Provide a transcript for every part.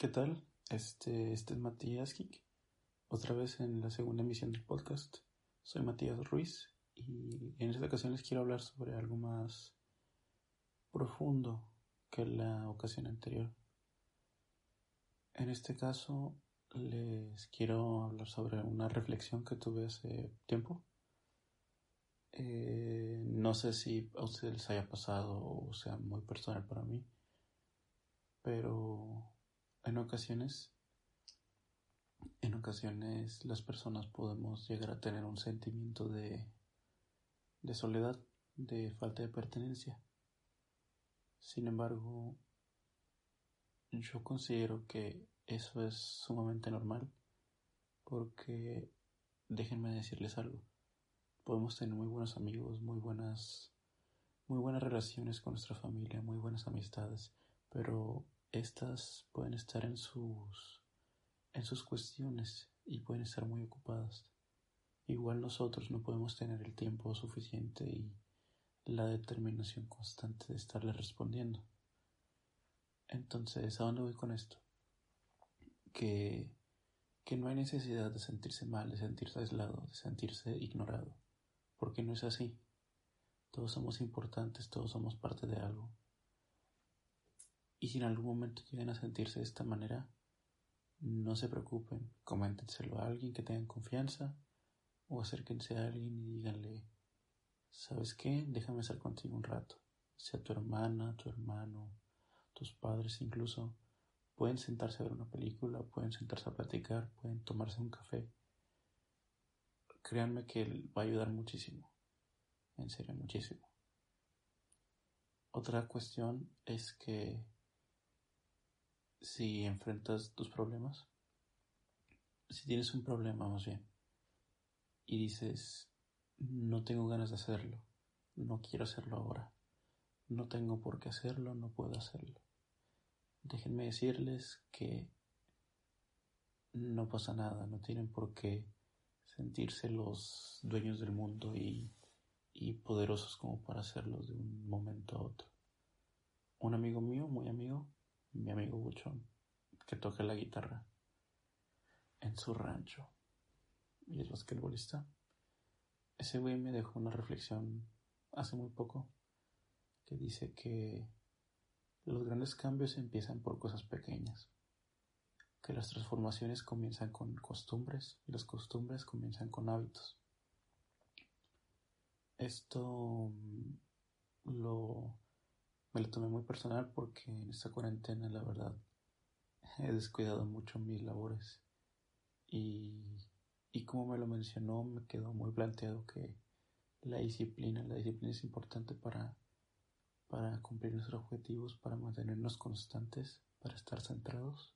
¿Qué tal? Este, este es Matías Kik, otra vez en la segunda emisión del podcast. Soy Matías Ruiz y en esta ocasión les quiero hablar sobre algo más profundo que la ocasión anterior. En este caso les quiero hablar sobre una reflexión que tuve hace tiempo. Eh, no sé si a ustedes les haya pasado o sea muy personal para mí, pero en ocasiones, en ocasiones las personas podemos llegar a tener un sentimiento de, de soledad, de falta de pertenencia. Sin embargo, yo considero que eso es sumamente normal porque déjenme decirles algo. Podemos tener muy buenos amigos, muy buenas muy buenas relaciones con nuestra familia, muy buenas amistades, pero estas pueden estar en sus, en sus cuestiones y pueden estar muy ocupadas. Igual nosotros no podemos tener el tiempo suficiente y la determinación constante de estarle respondiendo. Entonces, ¿a dónde voy con esto? Que, que no hay necesidad de sentirse mal, de sentirse aislado, de sentirse ignorado, porque no es así. Todos somos importantes, todos somos parte de algo. Y si en algún momento llegan a sentirse de esta manera, no se preocupen, coméntenselo a alguien que tengan confianza o acérquense a alguien y díganle, ¿sabes qué? Déjame estar contigo un rato. Sea tu hermana, tu hermano, tus padres incluso, pueden sentarse a ver una película, pueden sentarse a platicar, pueden tomarse un café. Créanme que va a ayudar muchísimo, en serio, muchísimo. Otra cuestión es que si enfrentas tus problemas, si tienes un problema más bien, y dices, no tengo ganas de hacerlo, no quiero hacerlo ahora, no tengo por qué hacerlo, no puedo hacerlo. Déjenme decirles que no pasa nada, no tienen por qué sentirse los dueños del mundo y, y poderosos como para hacerlo de un momento a otro. Un amigo mío, muy amigo, mi amigo Buchón, que toca la guitarra en su rancho y es basquetbolista. Ese güey me dejó una reflexión hace muy poco que dice que los grandes cambios empiezan por cosas pequeñas, que las transformaciones comienzan con costumbres y las costumbres comienzan con hábitos. Esto lo me lo tomé muy personal porque en esta cuarentena, la verdad, he descuidado mucho mis labores. Y, y como me lo mencionó, me quedó muy planteado que la disciplina, la disciplina es importante para, para cumplir nuestros objetivos, para mantenernos constantes, para estar centrados.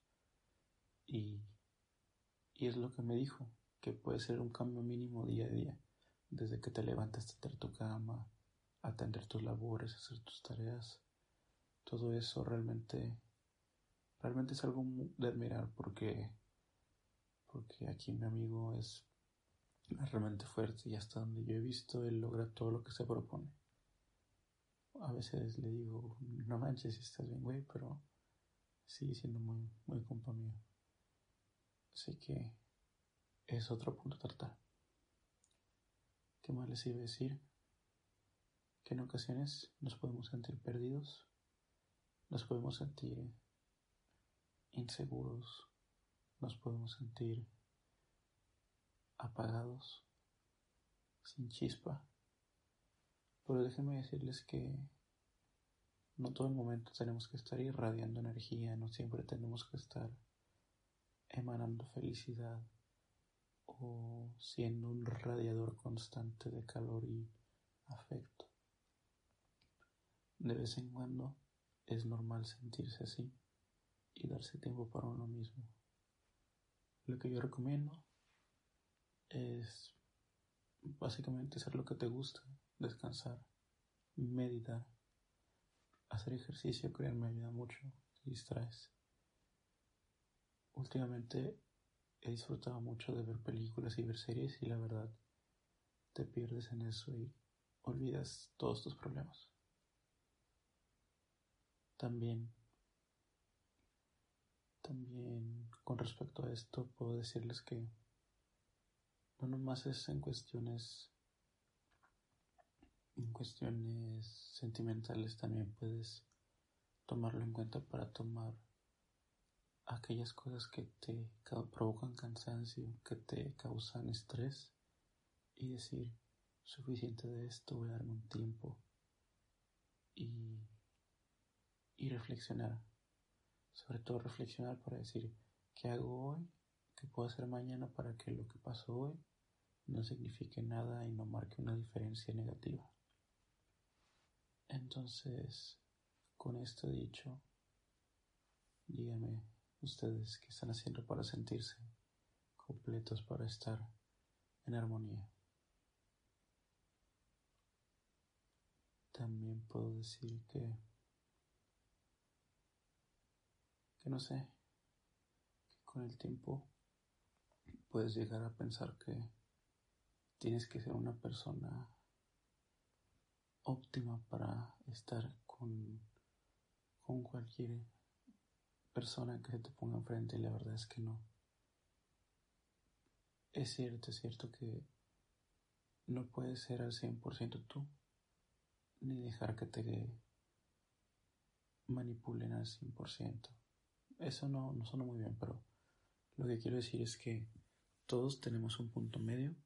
Y, y es lo que me dijo, que puede ser un cambio mínimo día a día, desde que te levantas a tu cama, atender tus labores, hacer tus tareas, todo eso realmente, realmente es algo de admirar porque, porque aquí mi amigo es realmente fuerte y hasta donde yo he visto él logra todo lo que se propone. A veces le digo, no manches si estás bien, güey, pero sigue siendo muy, muy compa mío. Así que es otro punto a tratar. ¿Qué más les iba a decir? que en ocasiones nos podemos sentir perdidos, nos podemos sentir inseguros, nos podemos sentir apagados, sin chispa. Pero déjenme decirles que no todo el momento tenemos que estar irradiando energía, no siempre tenemos que estar emanando felicidad o siendo un radiador constante de calor y afecto. De vez en cuando es normal sentirse así, y darse tiempo para uno mismo. Lo que yo recomiendo es básicamente hacer lo que te gusta, descansar, meditar, hacer ejercicio, créanme, ayuda mucho, te distraes. Últimamente he disfrutado mucho de ver películas y ver series y la verdad te pierdes en eso y olvidas todos tus problemas. También, también con respecto a esto puedo decirles que no nomás es en cuestiones en cuestiones sentimentales también puedes tomarlo en cuenta para tomar aquellas cosas que te provocan cansancio, que te causan estrés y decir, suficiente de esto, voy a darme un tiempo y, y reflexionar. Sobre todo reflexionar para decir, ¿qué hago hoy? ¿Qué puedo hacer mañana para que lo que pasó hoy no signifique nada y no marque una diferencia negativa? Entonces, con esto dicho, díganme ustedes qué están haciendo para sentirse completos, para estar en armonía. También puedo decir que, que no sé, que con el tiempo puedes llegar a pensar que tienes que ser una persona óptima para estar con, con cualquier persona que se te ponga enfrente y la verdad es que no. Es cierto, es cierto que no puedes ser al 100% tú ni dejar que te manipulen al 100%. Eso no, no suena muy bien, pero lo que quiero decir es que todos tenemos un punto medio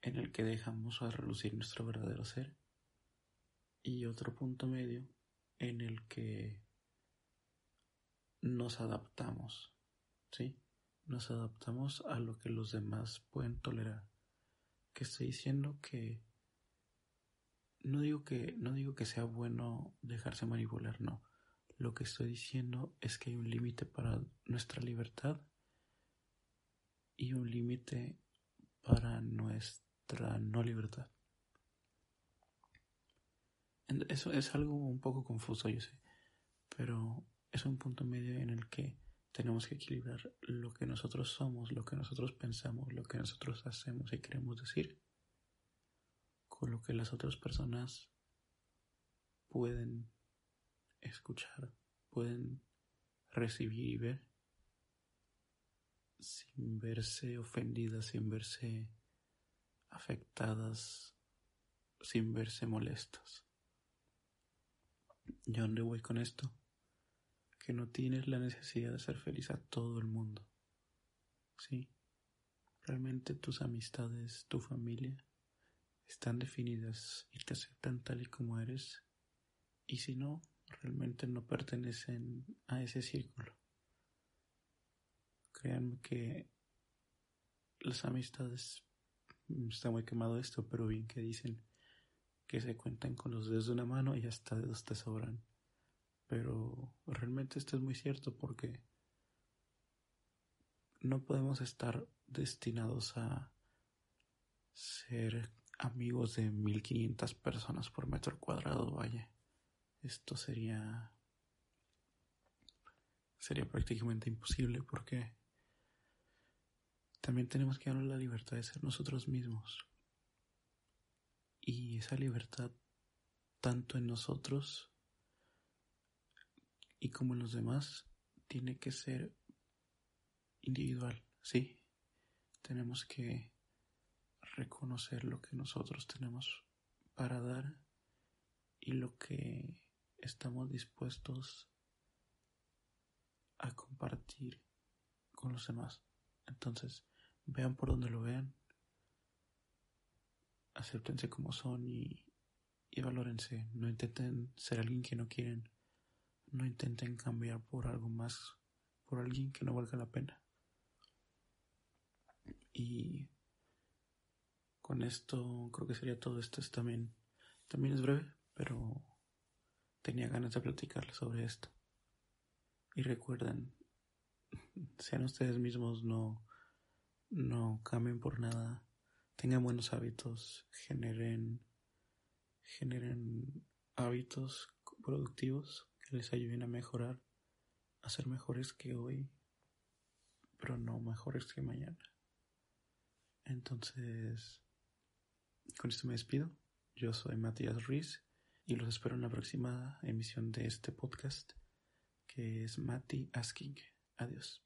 en el que dejamos a relucir nuestro verdadero ser y otro punto medio en el que nos adaptamos, ¿sí? Nos adaptamos a lo que los demás pueden tolerar. Que estoy diciendo que no digo que no digo que sea bueno dejarse manipular, no. Lo que estoy diciendo es que hay un límite para nuestra libertad y un límite para nuestra no libertad. Eso es algo un poco confuso, yo sé, pero es un punto medio en el que tenemos que equilibrar lo que nosotros somos, lo que nosotros pensamos, lo que nosotros hacemos y queremos decir con lo que las otras personas pueden escuchar, pueden recibir y ver sin verse ofendidas, sin verse afectadas, sin verse molestas. ¿Y dónde voy con esto? Que no tienes la necesidad de ser feliz a todo el mundo. Sí, realmente tus amistades, tu familia, están definidas y te aceptan tal y como eres, y si no, realmente no pertenecen a ese círculo. Créanme que las amistades, está muy quemado esto, pero bien que dicen que se cuentan con los dedos de una mano y hasta dedos te sobran. Pero realmente esto es muy cierto porque no podemos estar destinados a ser amigos de 1500 personas por metro cuadrado, vaya. Esto sería sería prácticamente imposible porque también tenemos que darnos la libertad de ser nosotros mismos. Y esa libertad, tanto en nosotros y como en los demás, tiene que ser individual, ¿sí? Tenemos que reconocer lo que nosotros tenemos para dar y lo que estamos dispuestos a compartir con los demás. Entonces, vean por donde lo vean, acéptense como son y, y valórense. No intenten ser alguien que no quieren. No intenten cambiar por algo más, por alguien que no valga la pena. Y con esto creo que sería todo. Esto es también, también es breve, pero tenía ganas de platicarles sobre esto. Y recuerden, sean ustedes mismos, no, no cambien por nada, tengan buenos hábitos, generen, generen hábitos productivos que les ayuden a mejorar, a ser mejores que hoy, pero no mejores que mañana. Entonces, con esto me despido. Yo soy Matías Ruiz y los espero en la próxima emisión de este podcast que es Mati Asking. Adiós.